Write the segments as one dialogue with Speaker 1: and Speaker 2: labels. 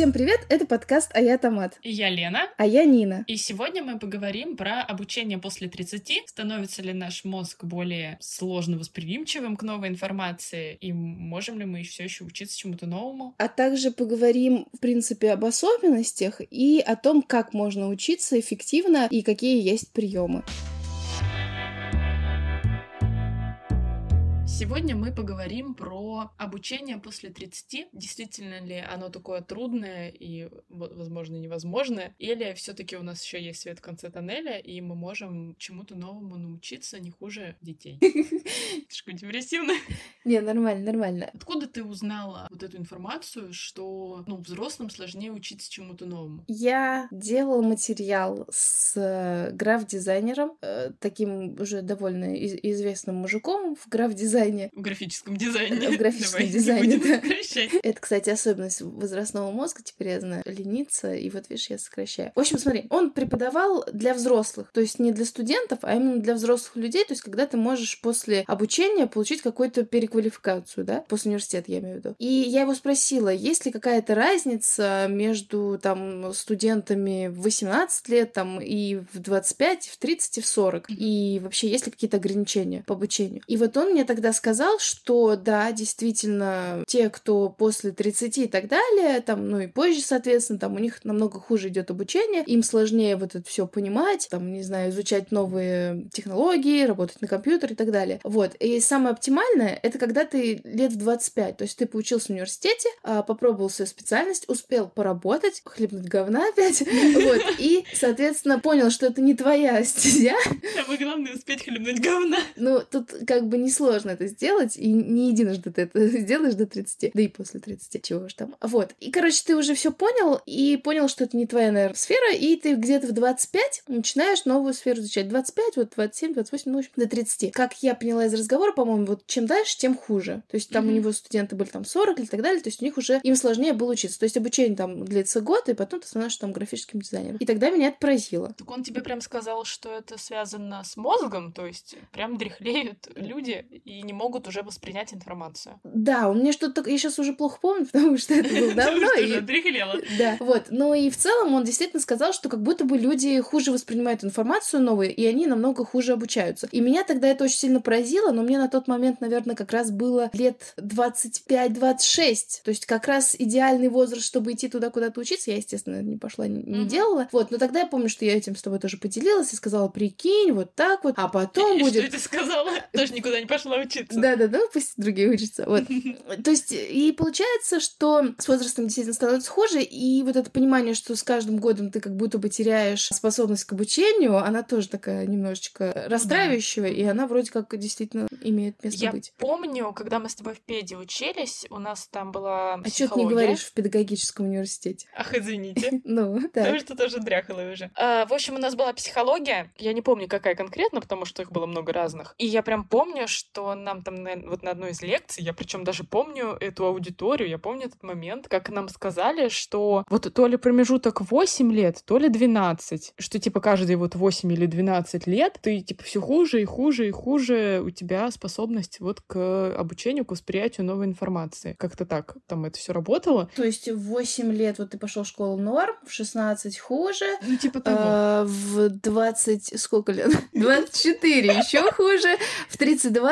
Speaker 1: Всем привет, это подкаст «А я Томат».
Speaker 2: И я Лена.
Speaker 1: А я Нина.
Speaker 2: И сегодня мы поговорим про обучение после 30. Становится ли наш мозг более сложно восприимчивым к новой информации? И можем ли мы все еще учиться чему-то новому?
Speaker 1: А также поговорим, в принципе, об особенностях и о том, как можно учиться эффективно и какие есть приемы.
Speaker 2: Сегодня мы поговорим про обучение после 30. Действительно ли оно такое трудное и, возможно, невозможное? Или все таки у нас еще есть свет в конце тоннеля, и мы можем чему-то новому научиться не хуже детей? Слишком депрессивно.
Speaker 1: Не, нормально, нормально.
Speaker 2: Откуда ты узнала вот эту информацию, что ну, взрослым сложнее учиться чему-то новому?
Speaker 1: Я делала материал с э, граф-дизайнером, э, таким уже довольно известным мужиком в граф-дизайне дизайне.
Speaker 2: В графическом дизайне.
Speaker 1: В графическом Давай, дизайне, да. Это, кстати, особенность возрастного мозга, теперь я знаю, лениться, и вот видишь, я сокращаю. В общем, смотри, он преподавал для взрослых, то есть не для студентов, а именно для взрослых людей, то есть когда ты можешь после обучения получить какую-то переквалификацию, да, после университета, я имею в виду. И я его спросила, есть ли какая-то разница между там студентами в 18 лет там и в 25, в 30 и в 40, и вообще есть ли какие-то ограничения по обучению. И вот он мне тогда сказал, что да, действительно, те, кто после 30 и так далее, там, ну и позже, соответственно, там у них намного хуже идет обучение, им сложнее вот это все понимать, там, не знаю, изучать новые технологии, работать на компьютере и так далее. Вот. И самое оптимальное — это когда ты лет в 25, то есть ты поучился в университете, а, попробовал свою специальность, успел поработать, хлебнуть говна опять, вот, и, соответственно, понял, что это не твоя стезя.
Speaker 2: Самое главное — успеть хлебнуть говна.
Speaker 1: Ну, тут как бы несложно это сделать, и не единожды ты это сделаешь до 30, да и после 30, чего уж там. Вот. И, короче, ты уже все понял, и понял, что это не твоя, наверное, сфера, и ты где-то в 25 начинаешь новую сферу изучать. 25, вот 27, 28, ну, в общем, до 30. Как я поняла из разговора, по-моему, вот чем дальше, тем хуже. То есть там mm-hmm. у него студенты были там 40 или так далее, то есть у них уже им сложнее было учиться. То есть обучение там длится год, и потом ты становишься там графическим дизайнером. И тогда меня это поразило.
Speaker 2: Так он тебе прям сказал, что это связано с мозгом, то есть прям дряхлеют люди и не могут уже воспринять информацию.
Speaker 1: Да, у меня что-то... Я сейчас уже плохо помню, потому что это было давно. Да, вот. Ну и в целом он действительно сказал, что как будто бы люди хуже воспринимают информацию новую, и они намного хуже обучаются. И меня тогда это очень сильно поразило, но мне на тот момент, наверное, как раз было лет 25-26. То есть как раз идеальный возраст, чтобы идти туда куда-то учиться. Я, естественно, не пошла, не делала. Вот, но тогда я помню, что я этим с тобой тоже поделилась и сказала, прикинь, вот так вот, а потом будет...
Speaker 2: Что ты сказала? Тоже никуда не пошла учиться.
Speaker 1: Да-да-да, пусть другие учатся. Вот. То есть, и получается, что с возрастом действительно становится хуже, и вот это понимание, что с каждым годом ты как будто бы теряешь способность к обучению, она тоже такая немножечко расстраивающая, да. и она вроде как действительно имеет место
Speaker 2: Я
Speaker 1: быть.
Speaker 2: Я помню, когда мы с тобой в педе учились, у нас там была
Speaker 1: А что ты не говоришь в педагогическом университете?
Speaker 2: Ах, извините.
Speaker 1: Ну,
Speaker 2: да. Потому что тоже дряхлая уже. А, в общем, у нас была психология, я не помню, какая конкретно, потому что их было много разных. И я прям помню, что нам там вот на одной из лекций, я причем даже помню эту аудиторию, я помню этот момент, как нам сказали, что вот то ли промежуток 8 лет, то ли 12, что типа каждые вот 8 или 12 лет ты типа все хуже и хуже и хуже у тебя способность вот к обучению, к восприятию новой информации. Как-то так там это все работало.
Speaker 1: То есть в 8 лет вот ты пошел в школу норм, в 16 хуже,
Speaker 2: ну типа того.
Speaker 1: А, в 20 сколько лет? 24 еще хуже, в 32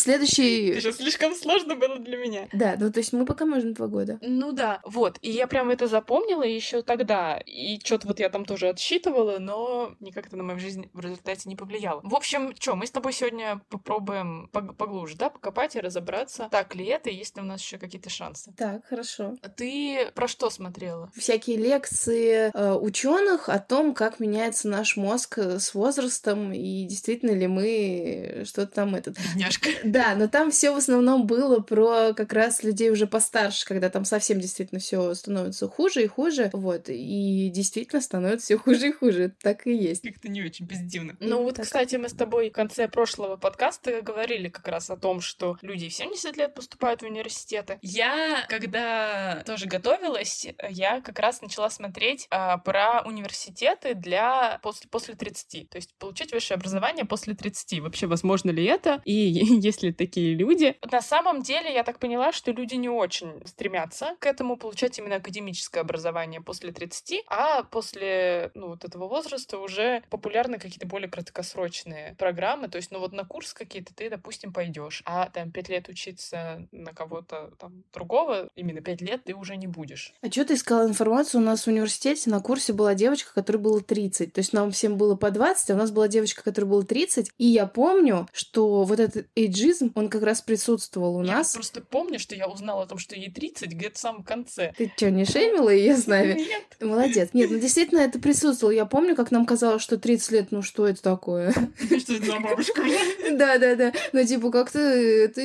Speaker 1: следующий
Speaker 2: сейчас слишком сложно было для меня.
Speaker 1: Да, ну то есть мы пока можем два года.
Speaker 2: Ну да, вот. И я прям это запомнила еще тогда. И что-то вот я там тоже отсчитывала, но никак это на мою жизнь в результате не повлияло. В общем, что, мы с тобой сегодня попробуем поглубже, да, покопать и разобраться, так ли это, и есть ли у нас еще какие-то шансы.
Speaker 1: Так, хорошо.
Speaker 2: Ты про что смотрела?
Speaker 1: Всякие лекции э, ученых о том, как меняется наш мозг э, с возрастом, и действительно ли мы что-то там этот...
Speaker 2: Бедняжка.
Speaker 1: Да, но там все в основном было про как раз людей уже постарше, когда там совсем действительно все становится хуже и хуже, вот, и действительно становится все хуже и хуже, так и есть.
Speaker 2: Как-то не очень бездивно. Ну вот, так. кстати, мы с тобой в конце прошлого подкаста говорили как раз о том, что люди в 70 лет поступают в университеты. Я, когда тоже готовилась, я как раз начала смотреть а, про университеты для после, после 30. То есть получить высшее образование после 30. Вообще, возможно ли это? И есть ли такие люди? На самом деле, я так поняла, что люди не очень стремятся к этому получать именно академическое образование после 30, а после ну, вот этого возраста уже популярны какие-то более краткосрочные программы. То есть, ну вот на курс какие-то ты, допустим, пойдешь, а там пять лет учиться на кого-то там другого, именно пять лет ты уже не будешь.
Speaker 1: А что ты искала информацию? У нас в университете на курсе была девочка, которой было 30. То есть нам всем было по 20, а у нас была девочка, которой было 30. И я помню, что вот этот эйджизм, он как раз присутствовал у
Speaker 2: я
Speaker 1: нас.
Speaker 2: Я просто помню, что я узнала о том, что ей 30 где-то в самом конце.
Speaker 1: Ты что, не шеймила ее с нами?
Speaker 2: Нет.
Speaker 1: Молодец. Нет, ну действительно это присутствовало. Я помню, как нам казалось, что 30 лет, ну что это такое?
Speaker 2: Что это за бабушка?
Speaker 1: Да-да-да. Ну типа как-то это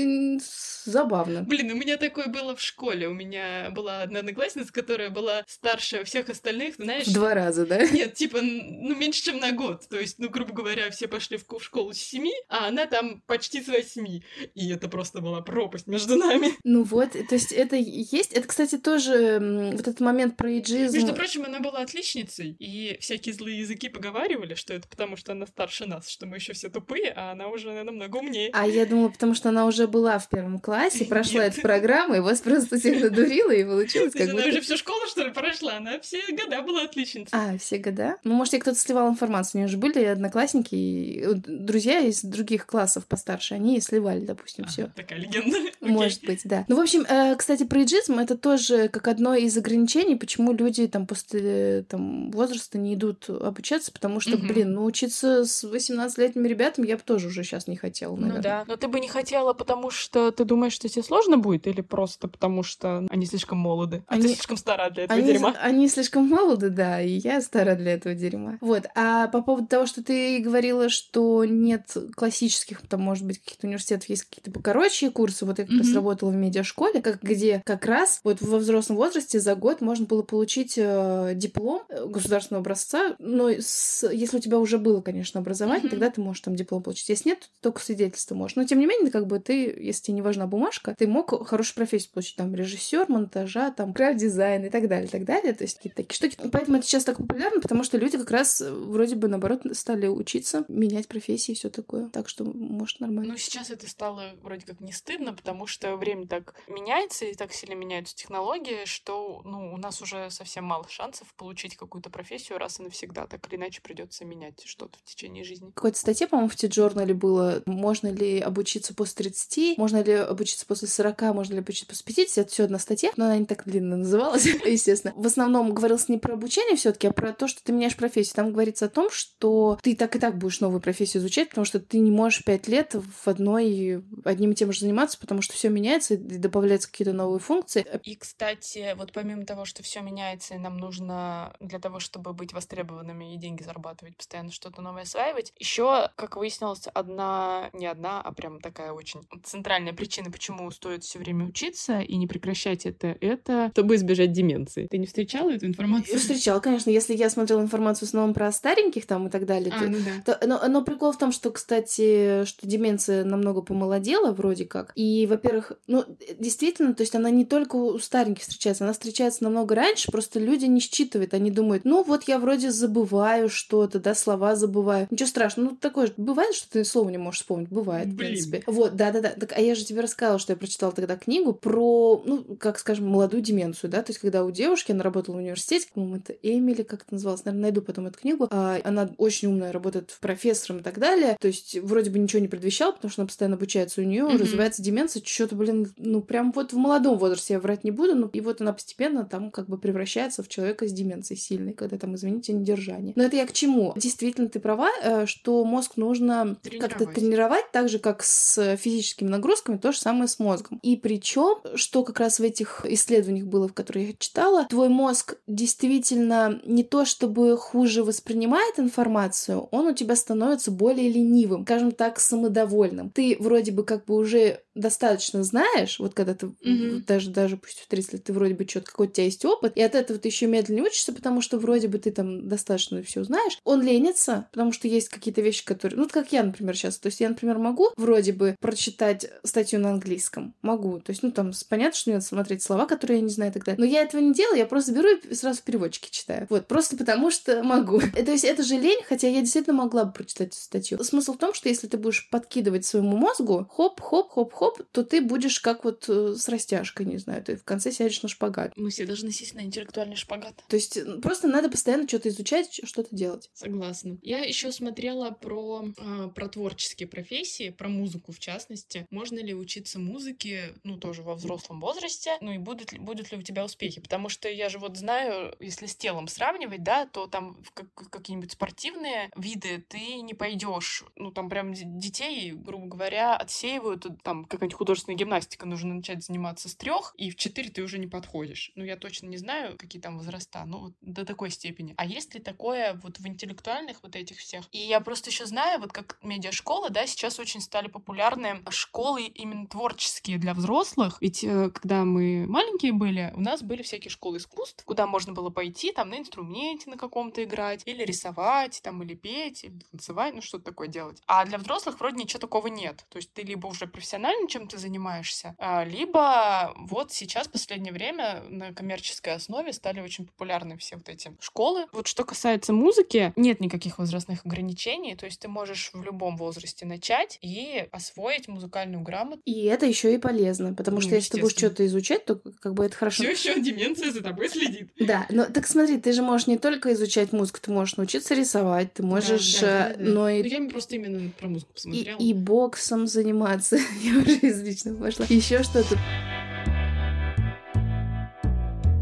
Speaker 1: забавно.
Speaker 2: Блин, у меня такое было в школе. У меня была одна одноклассница, которая была старше всех остальных, знаешь...
Speaker 1: В два раза, да?
Speaker 2: Нет, типа, ну, меньше, чем на год. То есть, ну, грубо говоря, все пошли в школу с семи, а она там почти с восьми. И это просто была пропасть между нами.
Speaker 1: Ну вот, то есть это есть. Это, кстати, тоже вот этот момент про иджизм.
Speaker 2: Между прочим, она была отличницей, и всякие злые языки поговаривали, что это потому, что она старше нас, что мы еще все тупые, а она уже намного умнее.
Speaker 1: А я думала, потому что она уже была в первом классе, прошла эту программу, и вас просто всех надурила, и получилось как
Speaker 2: Она уже всю школу, что ли, прошла? Она все года была отличницей.
Speaker 1: А, все года? Ну, может, ей кто-то сливал информацию. У нее же были одноклассники, и друзья из других классов постарше, они сливали, допустим, все.
Speaker 2: Такая легенда.
Speaker 1: Может быть, да. Ну, в общем, э, кстати, про иджизм это тоже как одно из ограничений, почему люди там после там, возраста не идут обучаться, потому что, блин, ну, учиться с 18-летними ребятами я бы тоже уже сейчас не хотела, наверное.
Speaker 2: Ну да, но ты бы не хотела, потому что ты думаешь, что тебе сложно будет, или просто потому что они слишком молоды, а ты слишком стара для этого
Speaker 1: они,
Speaker 2: дерьма?
Speaker 1: Они слишком молоды, да, и я стара для этого дерьма. Вот, а по поводу того, что ты говорила, что нет классических, там, может быть, каких-то университетов есть какие-то покороче курсы, вот я как mm-hmm. раз работала в медиашколе, как, где как раз вот во взрослом возрасте за год можно было получить э, диплом э, государственного образца, но с, если у тебя уже было, конечно, образование, mm-hmm. тогда ты можешь там диплом получить. Если нет, то только свидетельство можешь. Но тем не менее, как бы ты, если тебе не важна бумажка, ты мог хорошую профессию получить, там, режиссер, монтажа, там, граф-дизайн и так далее, и так далее. То есть какие-то такие штуки. Поэтому это сейчас так популярно, потому что люди как раз э, вроде бы, наоборот, стали учиться, менять профессии и все такое. Так что, может, нормально.
Speaker 2: Ну, сейчас это стало вроде как не стыдно, потому что время так меняется, и так сильно меняются технологии, что, ну, у нас уже совсем мало шансов получить какую-то профессию раз и навсегда. Так или иначе придется менять что-то в течение жизни.
Speaker 1: В какой-то статье, по-моему, в T-Journal было, можно ли обучиться после 30, можно ли обучиться после 40, можно ли обучиться после 50. Это все одна статья, но она не так длинно называлась, естественно. В основном говорилось не про обучение все таки а про то, что ты меняешь профессию. Там говорится о том, что ты так и так будешь новую профессию изучать, потому что ты не можешь пять лет в одной одним и тем же заниматься, потому что все меняется и добавляются какие-то новые функции.
Speaker 2: И, кстати, вот помимо того, что все меняется, и нам нужно для того, чтобы быть востребованными и деньги зарабатывать, постоянно что-то новое осваивать, еще, как выяснилось, одна, не одна, а прям такая очень центральная причина, почему стоит все время учиться и не прекращать это, это чтобы избежать деменции. Ты не встречала эту информацию?
Speaker 1: Я встречала, конечно. Если я смотрела информацию в основном про стареньких там и так далее,
Speaker 2: а, то, ну
Speaker 1: да. то, но, но прикол в том, что, кстати, что деменция намного помолодела вроде как. И, во-первых, ну, действительно, то есть она не только у стареньких встречается, она встречается намного раньше, просто люди не считывают, они думают, ну вот я вроде забываю что-то, да, слова забываю. Ничего страшного, ну такое же бывает, что ты слово не можешь вспомнить, бывает, Блин. в принципе. Вот, да-да-да. Так, а я же тебе рассказывала, что я прочитала тогда книгу про, ну, как скажем, молодую деменцию, да, то есть когда у девушки, она работала в университете, по-моему, это Эмили, как это называлось, наверное, найду потом эту книгу, а, она очень умная, работает профессором и так далее, то есть вроде бы ничего не предвещал, потому что она постоянно обучается у нее, mm-hmm. развивается деменция, что-то, блин, ну, прям вот в молодом возрасте я врать не буду, но и вот она постепенно там как бы превращается в человека с деменцией сильной, когда там, извините, недержание. Но это я к чему? Действительно, ты права, э, что мозг нужно как-то тренировать, так же, как с физическими нагрузками, то же самое с мозгом. И причем, что как раз в этих исследованиях было, в которые я читала, твой мозг действительно не то чтобы хуже воспринимает информацию, он у тебя становится более ленивым, скажем так, самодовольным. Ты вроде бы как бы уже достаточно знаешь, вот когда ты mm-hmm. даже, даже пусть в 30 лет ты вроде бы что-то, какой-то у тебя есть опыт, и от этого ты еще медленнее учишься, потому что вроде бы ты там достаточно все знаешь, он ленится, потому что есть какие-то вещи, которые, ну, как я, например, сейчас, то есть я, например, могу вроде бы прочитать статью на английском. Могу. То есть, ну, там, понятно, что мне надо смотреть слова, которые я не знаю тогда. Но я этого не делаю, я просто беру и сразу в переводчике читаю. Вот, просто потому что могу. То есть, это же лень, хотя я действительно могла бы прочитать эту статью. Смысл в том, что если ты будешь подкидывать своему мозгу, хоп-хоп-хоп-хоп, то ты будешь как вот э, с растяжкой, не знаю, ты в конце сядешь на шпагат.
Speaker 2: Мы все должны сесть на интеллектуальный шпагат.
Speaker 1: То есть, просто надо постоянно что-то изучать, что-то делать.
Speaker 2: Согласна. Я еще смотрела про, э, про творческие профессии, про музыку в частности. Можно ли учиться музыке, ну, тоже во взрослом возрасте, ну и будут ли, будут ли у тебя успехи? Потому что я же вот знаю, если с телом сравнивать, да, то там как, какие-нибудь спортивные виды ты не пойдешь. Ну, там прям детей, грубо говоря, отсеивают, там какая-нибудь художественная гимнастика, нужно начать заниматься с трех, и в четыре ты уже не подходишь. Ну, я точно не знаю, какие там возраста, ну, вот до такой степени. А есть ли такое вот в интеллектуальных вот этих всех? И я просто еще знаю, вот как медиашкола, да, сейчас очень стали популярны школы именно творческие для взрослых. Ведь э, когда мы маленькие были, у нас были всякие школы искусств, куда можно было пойти там на инструменте на каком-то играть, или рисовать, там, или петь, или танцевать, ну что-то такое делать. А для взрослых вроде ничего такого нет. То есть ты либо уже профессионально чем-то занимаешься, а, либо вот сейчас, в последнее время, на коммерческой основе стали очень популярны все вот эти школы. Вот что касается музыки, нет никаких возрастных ограничений, то есть ты можешь в любом возрасте начать и освоить музыкальную грамоту.
Speaker 1: И это еще и полезно, потому что ну, если ты будешь что-то изучать, то как бы это хорошо.
Speaker 2: Все еще деменция за тобой следит.
Speaker 1: Да, но так смотри, ты же можешь не только изучать музыку, ты можешь научиться рисовать, ты можешь, да,
Speaker 2: да, да, но и... Ну, я просто именно про музыку посмотрела.
Speaker 1: И, и боксом заниматься. я уже из личного пошла. Еще что-то.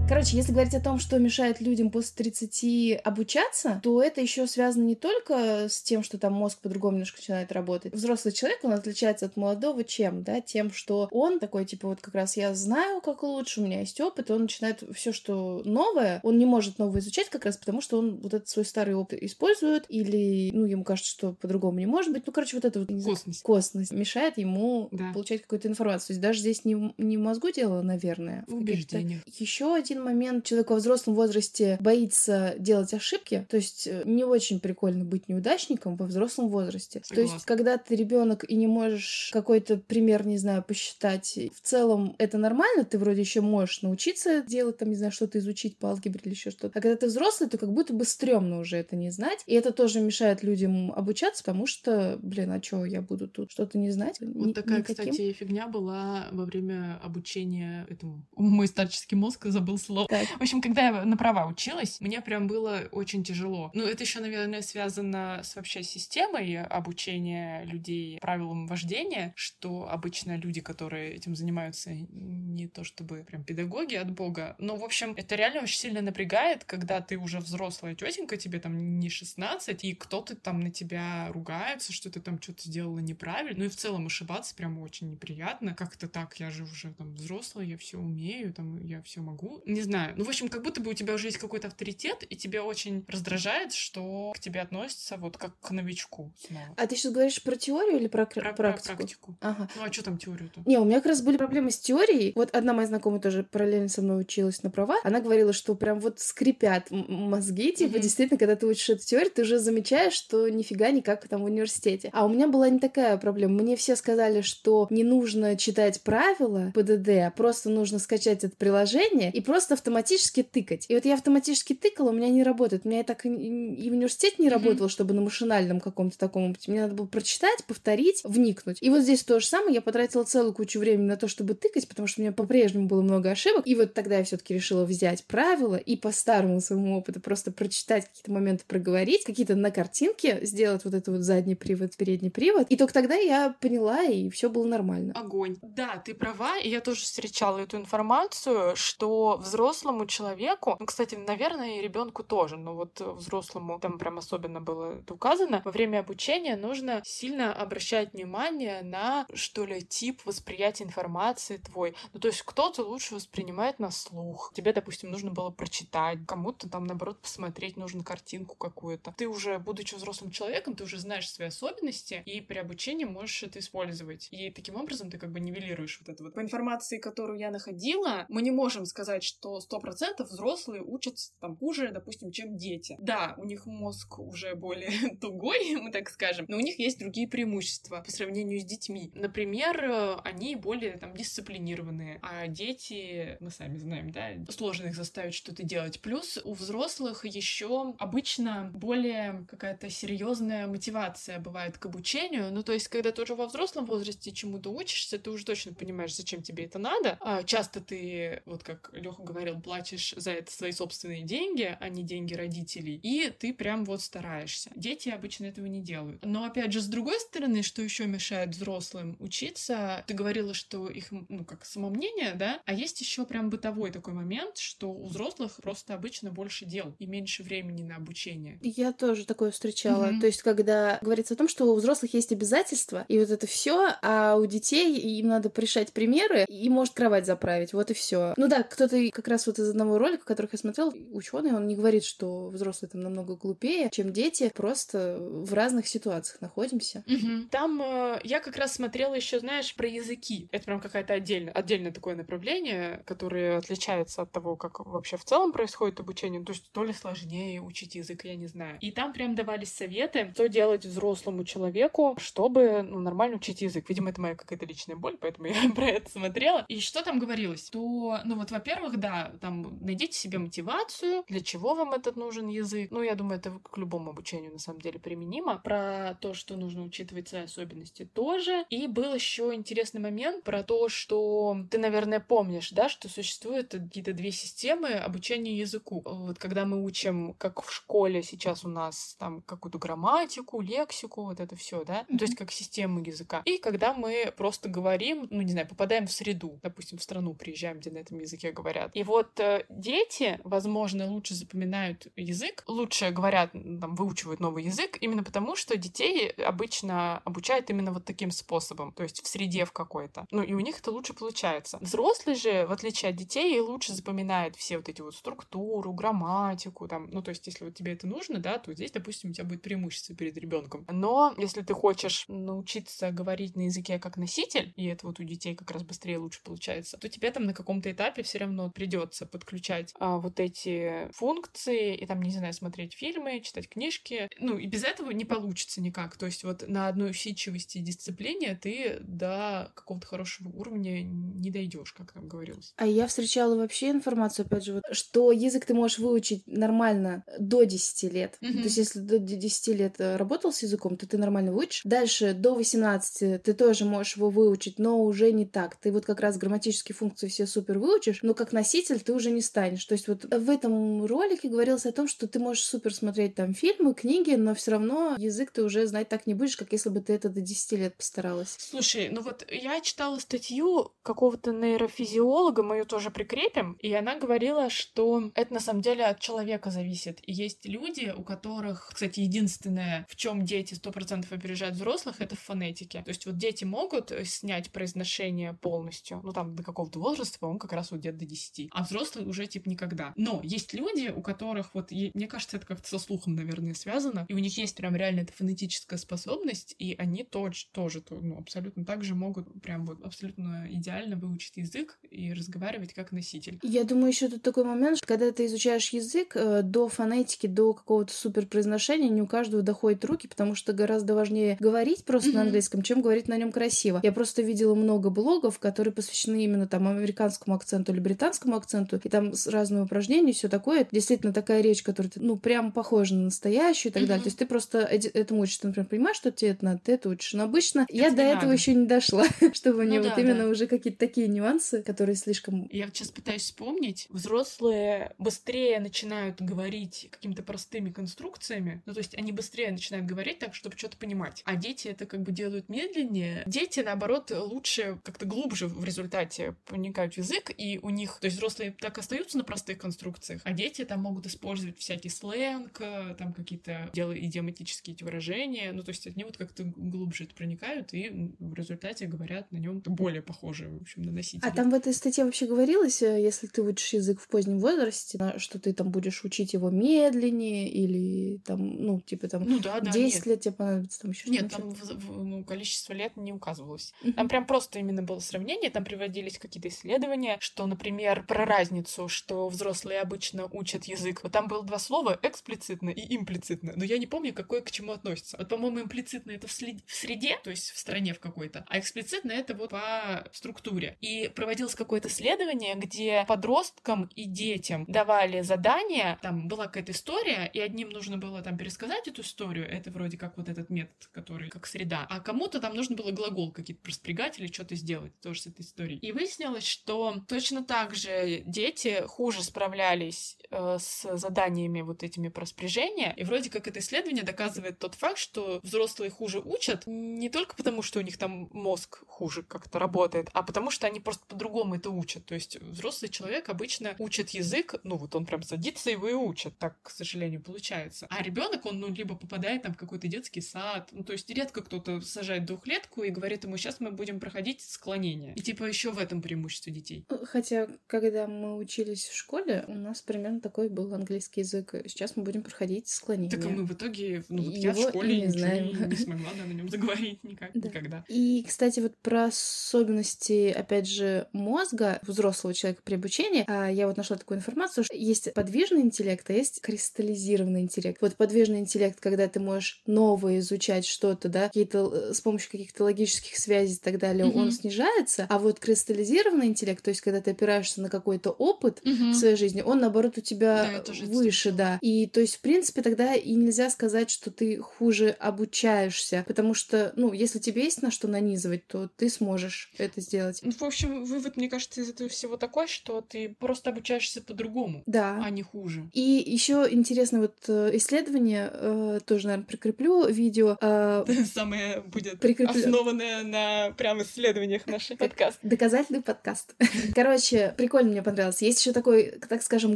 Speaker 1: Короче, если говорить о том, что мешает людям после 30 обучаться, то это еще связано не только с тем, что там мозг по-другому немножко начинает работать. Взрослый человек, он отличается от молодого чем? Да, тем, что он такой, типа, вот как раз я знаю, как лучше, у меня есть опыт, и он начинает все, что новое, он не может новое изучать как раз потому, что он вот этот свой старый опыт использует, или, ну, ему кажется, что по-другому не может быть. Ну, короче, вот это вот
Speaker 2: косность,
Speaker 1: косность мешает ему да. получать какую-то информацию. То есть даже здесь не, не в мозгу дело, наверное.
Speaker 2: В убеждениях.
Speaker 1: Еще один момент, человек во взрослом возрасте боится делать ошибки, то есть э, не очень прикольно быть неудачником во взрослом возрасте. Согласна. То есть, когда ты ребенок и не можешь какой-то пример, не знаю, посчитать, в целом это нормально, ты вроде еще можешь научиться делать, там, не знаю, что-то изучить по алгебре или еще что-то. А когда ты взрослый, то как будто бы стрёмно уже это не знать. И это тоже мешает людям обучаться, потому что, блин, а что я буду тут что-то не знать?
Speaker 2: Вот Ни- такая, никаким? кстати, фигня была во время обучения этому. Мой старческий мозг забыл слово. Так. В общем, когда я на права училась, мне прям было очень тяжело. Ну, это еще, наверное, связано с вообще системой обучения людей правилам вождения, что обычно люди, которые этим занимаются, не то чтобы прям педагоги от бога, но, в общем, это реально очень сильно напрягает, когда ты уже взрослая тетенька, тебе там не 16, и кто-то там на тебя ругается, что ты там что-то сделала неправильно. Ну и в целом ошибаться прям очень неприятно. Как это так? Я же уже там взрослая, я все умею, там я все могу. Не знаю. Ну, в общем, как будто бы у тебя уже есть какой-то авторитет, и тебя очень раздражает, что к тебе относятся вот как к новичку снова.
Speaker 1: А ты сейчас говоришь про теорию или про,
Speaker 2: про
Speaker 1: практику?
Speaker 2: Практику. Ага. Ну а что там теорию-то?
Speaker 1: Не, у меня как раз были проблемы с теорией. Вот одна моя знакомая тоже параллельно со мной училась на права. Она говорила, что прям вот скрипят мозги, типа, mm-hmm. действительно, когда ты учишь эту теорию, ты уже замечаешь, что нифига не как там в университете. А у меня была не такая проблема. Мне все сказали, что не нужно читать правила ПДД, а просто нужно скачать это приложение и просто автоматически тыкать. И вот я автоматически тыкала, у меня не работает. У меня и так и, и в университете не mm-hmm. работало, чтобы на машинальном каком-то таком. Мне надо было прочитать, повторить, вникнуть. И вот здесь то же самое. Я потратила целую кучу времени на то, чтобы тыкать, потому что у меня по-прежнему было много ошибок. И вот тогда я все-таки решила взять правила и по старому своему опыту просто прочитать какие-то моменты, проговорить, какие-то на картинке сделать вот это вот задний привод, передний привод. И только тогда я поняла, и все было нормально.
Speaker 2: Огонь. Да, ты права, и я тоже встречала эту информацию, что взрослому человеку, ну, кстати, наверное, и ребенку тоже, но вот взрослому там прям особенно было это указано, во время обучения нужно сильно обращать внимание на, что ли, тип восприятия информации твой. Ну, то есть кто-то лучше воспринимает на слух. Тебе, допустим, нужно было прочитать, кому-то там, наоборот, посмотреть нужно картинку какую-то. Ты уже, будучи взрослым человеком, ты уже знаешь свои особенности, и при обучении можешь это использовать. И таким образом ты как бы нивелируешь вот это вот. По информации, которую я находила, мы не можем сказать, что что сто процентов взрослые учатся там хуже, допустим, чем дети. Да, у них мозг уже более тугой, мы так скажем, но у них есть другие преимущества по сравнению с детьми. Например, э, они более там дисциплинированные, а дети, мы сами знаем, да, сложно их заставить что-то делать. Плюс у взрослых еще обычно более какая-то серьезная мотивация бывает к обучению. Ну, то есть, когда ты уже во взрослом возрасте чему-то учишься, ты уже точно понимаешь, зачем тебе это надо. А часто ты, вот как Леха говорил, платишь за это свои собственные деньги, а не деньги родителей, и ты прям вот стараешься. Дети обычно этого не делают. Но опять же, с другой стороны, что еще мешает взрослым учиться, ты говорила, что их, ну, как самомнение, да, а есть еще прям бытовой такой момент, что у взрослых просто обычно больше дел и меньше времени на обучение.
Speaker 1: Я тоже такое встречала. Mm-hmm. То есть, когда говорится о том, что у взрослых есть обязательства, и вот это все, а у детей им надо порешать примеры, и может кровать заправить, вот и все. Ну да, кто-то как раз вот из одного ролика, которых я смотрел, ученый, он не говорит, что взрослые там намного глупее, чем дети, просто в разных ситуациях находимся.
Speaker 2: Угу. Там э, я как раз смотрела еще, знаешь, про языки. Это прям какая-то отдельная, отдельное такое направление, которое отличается от того, как вообще в целом происходит обучение. То есть то ли сложнее учить язык, я не знаю. И там прям давались советы, что делать взрослому человеку, чтобы ну, нормально учить язык. Видимо, это моя какая-то личная боль, поэтому я про это смотрела. И что там говорилось? То, ну вот, во-первых, да, там найдите себе мотивацию, для чего вам этот нужен язык. Ну, я думаю, это к любому обучению на самом деле применимо. Про то, что нужно учитывать свои особенности тоже. И был еще интересный момент про то, что ты, наверное, помнишь, да, что существуют какие-то две системы обучения языку. Вот когда мы учим, как в школе сейчас у нас там какую-то грамматику, лексику, вот это все, да, mm-hmm. то есть как систему языка. И когда мы просто говорим, ну, не знаю, попадаем в среду, допустим, в страну приезжаем, где на этом языке говорят. И вот э, дети, возможно, лучше запоминают язык, лучше говорят, там, выучивают новый язык, именно потому, что детей обычно обучают именно вот таким способом, то есть в среде в какой-то. Ну, и у них это лучше получается. Взрослый же, в отличие от детей, лучше запоминает все вот эти вот структуру, грамматику, там, ну, то есть, если вот тебе это нужно, да, то здесь, допустим, у тебя будет преимущество перед ребенком. Но если ты хочешь научиться говорить на языке как носитель, и это вот у детей как раз быстрее лучше получается, то тебе там на каком-то этапе все равно придется подключать а, вот эти функции и там, не знаю, смотреть фильмы, читать книжки. Ну, и без этого не получится никак. То есть вот на одной усидчивости и дисциплине ты до какого-то хорошего уровня не дойдешь, как там говорилось.
Speaker 1: А я встречала вообще информацию, опять же, вот, что язык ты можешь выучить нормально до 10 лет. Mm-hmm. То есть если до 10 лет э, работал с языком, то ты нормально выучишь. Дальше до 18 ты тоже можешь его выучить, но уже не так. Ты вот как раз грамматические функции все супер выучишь, но как носитель ты уже не станешь. То есть вот в этом ролике говорилось о том, что ты можешь супер смотреть там фильмы, книги, но все равно язык ты уже знать так не будешь, как если бы ты это до 10 лет постаралась.
Speaker 2: Слушай, ну вот я читала статью какого-то нейрофизиолога, мы ее тоже прикрепим, и она говорила, что это на самом деле от человека зависит. И есть люди, у которых, кстати, единственное, в чем дети сто процентов опережают взрослых, это в фонетике. То есть вот дети могут снять произношение полностью, ну там до какого-то возраста, по-моему, как раз вот где-то до 10, а взрослые уже типа никогда. Но есть люди, у которых вот, мне кажется, это как-то со слухом, наверное, связано, и у них есть прям реально эта фонетическая способность, и они тоже, тоже ну, абсолютно так же могут прям вот абсолютно идеально выучить язык и разговаривать как носитель.
Speaker 1: Я думаю, еще тут такой момент, что когда ты изучаешь язык, э, до фонетики, до какого-то супер произношения не у каждого доходят руки, потому что гораздо важнее говорить просто mm-hmm. на английском, чем говорить на нем красиво. Я просто видела много блогов, которые посвящены именно там американскому акценту или британскому акценту, и там разные упражнения, все такое. Действительно такая речь, которая, ну, прям похожа на настоящую и так mm-hmm. далее. То есть ты просто этому учишься, ты, например, понимаешь, что тебе это надо, ты это учишь. Но обычно это я до этого еще не дошла, чтобы мне ну вот именно уже какие-то такие нюансы, которые слишком...
Speaker 2: Я сейчас пытаюсь вспомнить. Взрослые быстрее начинают говорить какими-то простыми конструкциями, ну, то есть они быстрее начинают говорить так, чтобы что-то понимать. А дети это как бы делают медленнее. Дети, наоборот, лучше как-то глубже в результате проникают в язык, и у них, то есть взрослые так остаются на простых конструкциях, а дети там могут использовать всякий сленг, э, там какие-то идиоматические эти выражения, ну, то есть они вот как-то глубже это проникают, и в результате говорят на нем более похоже, в общем, на носителя.
Speaker 1: А там в этой статье вообще говорилось, э, если ты учишь язык в позднем возрасте, что ты там будешь учить его медленнее, или там, ну, типа там ну, да, да, 10 нет. лет тебе понадобится, там еще
Speaker 2: Нет, там в, в, ну, количество лет не указывалось. Там прям просто именно было сравнение, там приводились какие-то исследования, что, например, про разницу, что взрослые обычно учат язык. Вот там было два слова эксплицитно и имплицитно, но я не помню, какое к чему относится. Вот, по-моему, имплицитно это в, след... в среде, то есть в стране в какой-то, а эксплицитно это вот по структуре. И проводилось какое-то исследование, где подросткам и детям давали задания, там была какая-то история, и одним нужно было там пересказать эту историю, это вроде как вот этот метод, который как среда, а кому-то там нужно было глагол какие-то проспрягать или что-то сделать тоже с этой историей. И выяснилось, что точно так же дети хуже справлялись э, с заданиями вот этими про спряжение, и вроде как это исследование доказывает тот факт, что взрослые хуже учат не только потому, что у них там мозг хуже как-то работает, а потому что они просто по-другому это учат. То есть взрослый человек обычно учит язык, ну вот он прям садится его и учит. Так, к сожалению, получается. А ребенок, он ну либо попадает там в какой-то детский сад, ну то есть редко кто-то сажает двухлетку и говорит ему, сейчас мы будем проходить склонение. И типа еще в этом преимущество детей.
Speaker 1: Хотя, когда мы учились в школе, у нас примерно такой был английский язык. Сейчас мы будем проходить склонение.
Speaker 2: Так а мы в итоге, ну вот я в школе не, знаем. Не, смогла да, на нем заговорить никак, да. никогда.
Speaker 1: И, кстати, вот про особенности, опять же, мозга взрослого человека при обучении, а, я вот нашла такую информацию, что есть подвижный интеллект, а есть кристаллизированный интеллект. Вот подвижный интеллект, когда ты можешь новое изучать что-то, да, какие-то с помощью каких-то логических связей и так далее, mm-hmm. он снижается, а вот кристаллизированный интеллект, то есть когда ты опираешься на какой-то опыт mm-hmm. в своей жизни, он наоборот у тебя да, выше, да. И то есть в принципе тогда и нельзя сказать, что ты хуже обучаешься, потому что, ну, если тебе есть на что нанизывать, то ты сможешь это сделать.
Speaker 2: Ну, в общем, вывод, мне кажется, из этого всего такой, что ты просто обучаешься по-другому,
Speaker 1: да.
Speaker 2: а не хуже.
Speaker 1: И еще интересное вот э, исследование, э, тоже, наверное, прикреплю видео. Э,
Speaker 2: Самое будет прикреплю... основанное на прям исследованиях наших подкаст.
Speaker 1: Доказательный подкаст. Короче, прикольно мне понравилось. Есть еще такой, так скажем,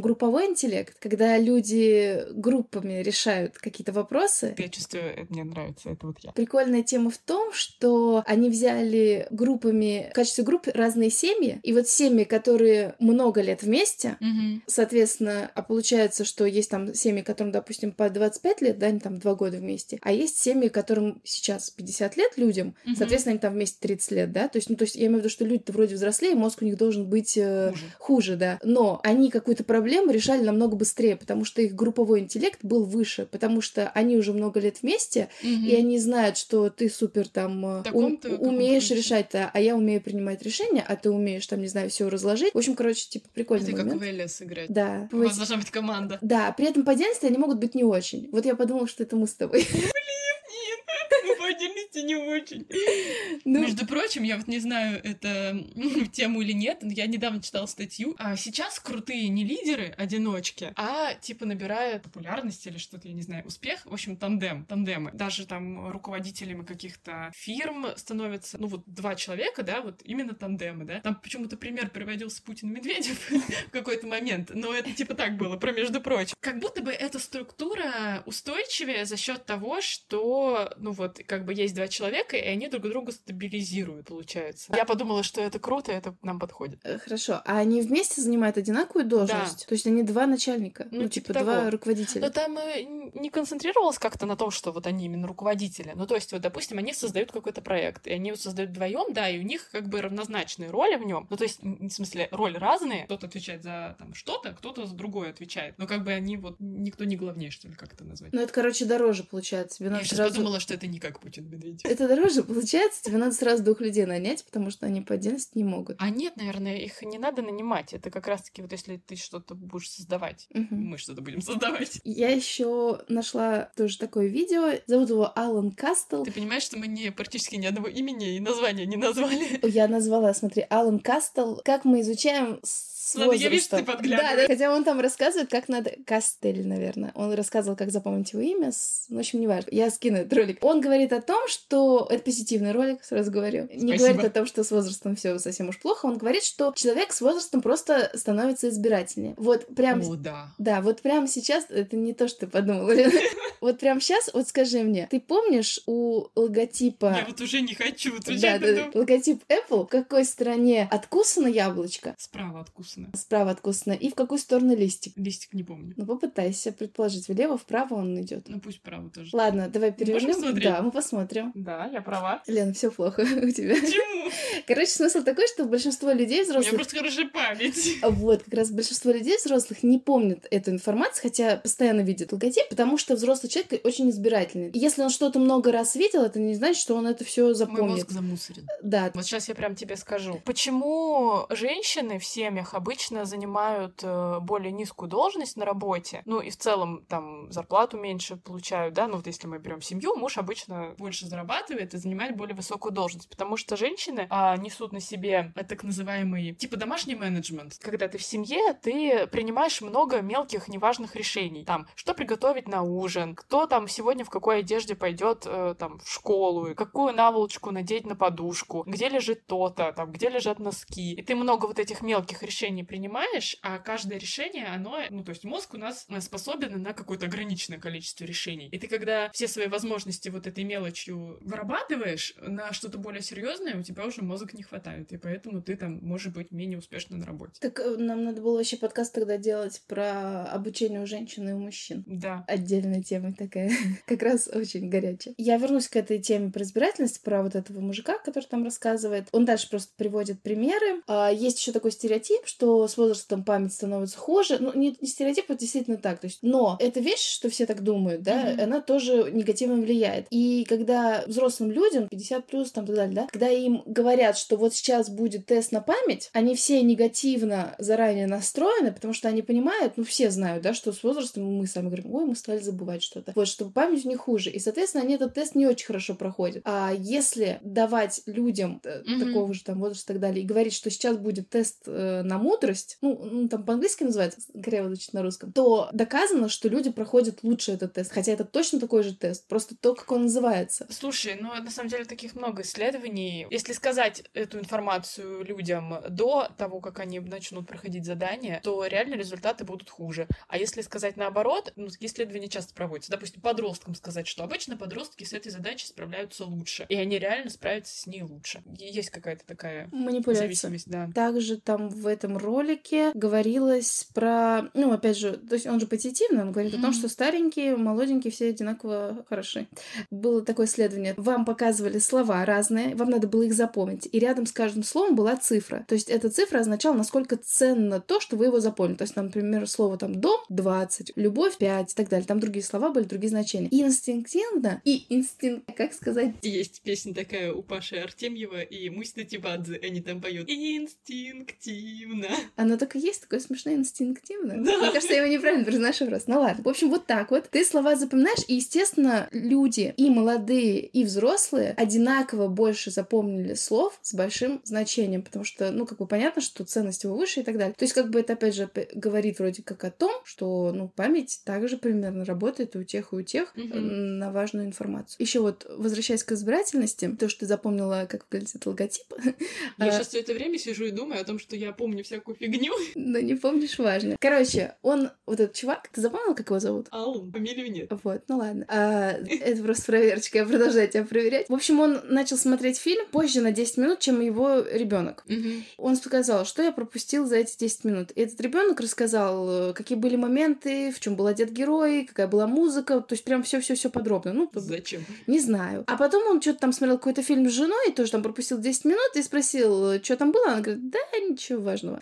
Speaker 1: групповой интеллект, когда люди группами решают какие-то вопросы.
Speaker 2: Я чувствую, это мне нравится, это вот я.
Speaker 1: Прикольная тема в том, что они взяли группами, в качестве групп разные семьи, и вот семьи, которые много лет вместе,
Speaker 2: угу.
Speaker 1: соответственно, а получается, что есть там семьи, которым, допустим, по 25 лет, да, они там два года вместе, а есть семьи, которым сейчас 50 лет людям, угу. соответственно, они там вместе 30 лет, да, то есть, ну, то есть я имею в виду, что люди-то вроде взрослее, мозг у них должен быть э, хуже. да, но они какую-то проблему решали намного быстрее, потому что их групповой интеллект был выше, потому что они уже много лет вместе, угу. и они знают, что ты супер там э, ум, умеешь решать, да, а я умею принимать решения, а ты умеешь там, не знаю, все разложить. В общем, короче, типа прикольный
Speaker 2: Это
Speaker 1: момент.
Speaker 2: как в ЛС играть.
Speaker 1: Да.
Speaker 2: У вас должна быть команда.
Speaker 1: Да, при этом по они могут быть не очень. Вот я подумала, что это мы с тобой.
Speaker 2: Блин, по отдельности не очень. Ну... Между прочим, я вот не знаю, это тему или нет, но я недавно читала статью. А сейчас крутые не лидеры, одиночки, а типа набирают популярность или что-то, я не знаю, успех. В общем, тандем, тандемы. Даже там руководителями каких-то фирм становятся, ну вот два человека, да, вот именно тандемы, да. Там почему-то пример приводился Путин Медведев в какой-то момент, но это типа так было, про между прочим. Как будто бы эта структура устойчивее за счет того, что, ну вот, как бы есть два человека, и они друг друга стабилизируют, получается. Я подумала, что это круто, это нам подходит.
Speaker 1: Э, хорошо. А они вместе занимают одинаковую должность? Да. То есть они два начальника? Ну, ну типа, типа два руководителя?
Speaker 2: Но там э, не концентрировалось как-то на том, что вот они именно руководители. Ну, то есть, вот, допустим, они создают какой-то проект, и они его создают вдвоем, да, и у них как бы равнозначные роли в нем. Ну, то есть, в смысле, роли разные. Кто-то отвечает за там что-то, кто-то за другое отвечает. Но как бы они вот никто не главнее, что ли, как это назвать.
Speaker 1: Ну, это, короче, дороже получается.
Speaker 2: Тебе Я сейчас сразу... подумала, что это не как Путин Медведев.
Speaker 1: Это дороже получается, тебе надо сразу двух людей нанять, потому что они по отдельности не могут.
Speaker 2: А нет, наверное, их не надо нанимать. Это как раз-таки вот если ты что-то будешь создавать, угу. мы что-то будем создавать.
Speaker 1: Я еще нашла тоже такое видео. Зовут его Алан Кастл.
Speaker 2: Ты понимаешь, что мы не практически ни одного имени и названия не назвали?
Speaker 1: Я назвала, смотри, Алан Кастл. Как мы изучаем с Ладно, возрастом. Да, да, хотя он там рассказывает, как надо... Кастель, наверное. Он рассказывал, как запомнить его имя. С... Ну, в общем, неважно. Я скину этот ролик. Он говорит о том, что... Это позитивный ролик, сразу говорю. Спасибо. Не говорит о том, что с возрастом все совсем уж плохо. Он говорит, что человек с возрастом просто становится избирательнее. Вот прям...
Speaker 2: О, да.
Speaker 1: Да, вот прямо сейчас... Это не то, что ты подумала. Вот прям сейчас, вот скажи мне, ты помнишь у логотипа...
Speaker 2: Я вот уже не хочу отвечать
Speaker 1: да, да, логотип Apple в какой стране откусано яблочко?
Speaker 2: Справа откусано откусано.
Speaker 1: Справа откусано. И в какую сторону листик?
Speaker 2: Листик не помню.
Speaker 1: Ну, попытайся предположить. Влево, вправо он идет.
Speaker 2: Ну, пусть вправо тоже.
Speaker 1: Ладно, давай перевернем. Да, мы посмотрим.
Speaker 2: Да, я права.
Speaker 1: Лена, все плохо у тебя.
Speaker 2: Почему?
Speaker 1: Короче, смысл такой, что большинство людей взрослых...
Speaker 2: У меня просто хорошая память.
Speaker 1: Вот, как раз большинство людей взрослых не помнят эту информацию, хотя постоянно видят логотип, потому что взрослый человек очень избирательный. И если он что-то много раз видел, это не значит, что он это все запомнит. Мой
Speaker 2: мозг замусорит.
Speaker 1: Да.
Speaker 2: Вот сейчас я прям тебе скажу. Почему женщины в семьях обычно занимают э, более низкую должность на работе? Ну и в целом там зарплату меньше получают, да? Ну вот если мы берем семью, муж обычно больше зарабатывает и занимает более высокую должность, потому что женщины а, несут на себе так называемый типа домашний менеджмент. Когда ты в семье, ты принимаешь много мелких неважных решений. Там, что приготовить на ужин, кто там сегодня в какой одежде пойдет э, там в школу, какую наволочку надеть на подушку, где лежит то-то, там, где лежат носки. И ты много вот этих мелких решений принимаешь, а каждое решение, оно, ну, то есть мозг у нас способен на какое-то ограниченное количество решений. И ты, когда все свои возможности вот этой мелочью вырабатываешь, на что-то более серьезное у тебя уже мозг не хватает, и поэтому ты там можешь быть менее успешно на работе.
Speaker 1: Так э, нам надо было вообще подкаст тогда делать про обучение у женщин и у мужчин.
Speaker 2: Да.
Speaker 1: Отдельная тема такая, как раз очень горячая. Я вернусь к этой теме про избирательность, про вот этого мужика, который там рассказывает. Он дальше просто приводит примеры. А, есть еще такой стереотип, что с возрастом память становится хуже. Ну, не, не стереотип, а действительно так. То есть, но эта вещь, что все так думают, да, mm-hmm. она тоже негативно влияет. И когда взрослым людям, 50 плюс, там, так далее, да, когда им говорят, что вот сейчас будет тест на память, они все негативно заранее настроены, потому что они понимают, ну, все знают, да, что с возрастом мы сами говорим, ой, мы стали забывать что-то. Вот, что память у них хуже. И, соответственно, они этот тест не очень хорошо проходят. А если давать людям mm-hmm. такого же там возраста и так далее, и говорить, что сейчас будет тест э, на мудрость, ну, там по-английски называется, криво звучит на русском, то доказано, что люди проходят лучше этот тест. Хотя это точно такой же тест, просто то, как он называется.
Speaker 2: Слушай, ну, на самом деле таких много исследований. Если сказать эту информацию людям до того, как они начнут проходить задания, то реально результаты будут хуже. А если сказать наоборот, ну, такие исследования часто проводятся. Допустим, подросткам сказать, что обычно подростки с этой задачей справляются лучше, и они реально справятся с ней лучше. Есть какая-то такая
Speaker 1: Манипуляция.
Speaker 2: зависимость, да.
Speaker 1: Также там в этом ролике говорилось про... Ну, опять же, то есть он же позитивно, он говорит mm-hmm. о том, что старенькие, молоденькие все одинаково хороши. Было такое исследование. Вам показывали слова разные, вам надо было их запомнить. И рядом с каждым словом была цифра. То есть эта цифра означала, насколько ценно то, что вы его запомнили. То есть, например, слово там дом 20, любовь 5 и так далее. Там другие слова были, другие значения. И инстинктивно, и инстинкт, как сказать?
Speaker 2: Есть песня такая у Паши Артемьева и Мусина Тибадзе, они там поют инстинктивно.
Speaker 1: Оно так и есть, такое смешное инстинктивно.
Speaker 2: Да.
Speaker 1: Мне кажется, я его неправильно произношу просто. Ну ладно. В общем, вот так вот. Ты слова запоминаешь, и, естественно, люди и молодые, и взрослые одинаково больше запомнили слов с большим значением, потому что, ну, как бы понятно, что ценность его выше и так далее. То есть, как бы это, опять же, говорит вроде как о том, что, ну, память также примерно работает и у тех, и у тех
Speaker 2: Мгм.
Speaker 1: на важную информацию. Еще вот, возвращаясь к избирательности, то, что ты запомнила, как выглядит логотип,
Speaker 2: Я
Speaker 1: а,
Speaker 2: сейчас все это время сижу и думаю о том, что я помню всякую фигню.
Speaker 1: но не помнишь, важно. Короче, он, вот этот чувак, ты запомнила, как его зовут?
Speaker 2: Аллу, фамилию нет.
Speaker 1: Вот, ну ладно. А, это просто проверочка, я продолжаю тебя проверять. В общем, он начал смотреть фильм позже на 10 минут, чем его ребенок.
Speaker 2: Мгм.
Speaker 1: Он сказал, что я пропустил за эти 10 минут. И этот ребенок рассказал, э, какие были моменты, в чем был одет герой, какая была музыка, то есть прям все-все-все подробно. Ну,
Speaker 2: Зачем?
Speaker 1: не знаю. А потом он что-то там смотрел какой-то фильм с женой, тоже там пропустил 10 минут и спросил, что там было. Она говорит, да, ничего важного.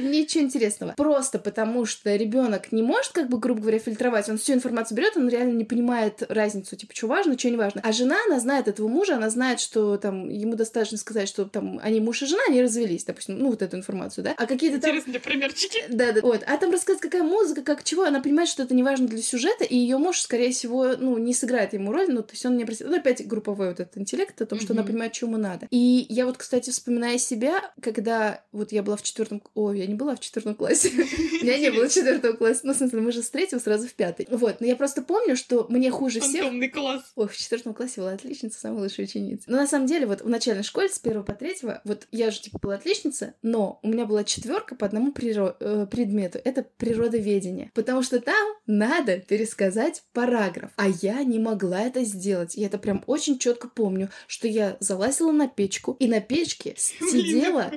Speaker 1: Ничего интересного. Просто потому, что ребенок не может, как бы, грубо говоря, фильтровать. Он всю информацию берет, он реально не понимает разницу, типа, что важно, что не важно. А жена, она знает этого мужа, она знает, что там ему достаточно сказать, что там они муж и жена, они развелись, допустим, ну, вот эту информацию, да. А какие-то там...
Speaker 2: Интересные примерчики.
Speaker 1: Да, да. Вот. А там рассказать, какая музыка, как чего. Она понимает, что это не важно для сюжета, и ее муж, скорее всего, ну, не сыграет ему роль, ну, то есть он не обратит. Ну, опять групповой вот этот интеллект о том, что она
Speaker 2: Мгм.
Speaker 1: понимает, что ему надо. И я вот, кстати, вспоминая себя, когда вот я была в четвертом... Ой, я не была в четвертом классе. Меня не было четвертого класса. Ну, в смысле, мы же с третьего сразу в пятый. Вот. Но я просто помню, что мне хуже всех...
Speaker 2: Фантомный класс.
Speaker 1: Ой, в четвертом классе была отличница, самая лучшая ученица. Но на самом деле, вот в начальной школе с первого по третьего, вот я же типа была отличница, но у меня была четверка по одному э, предмету. Это природоведение. Потому что там надо пересказать параграф. А я не могла это сделать. Я это прям очень четко помню, что я залазила на печку и на печке сидела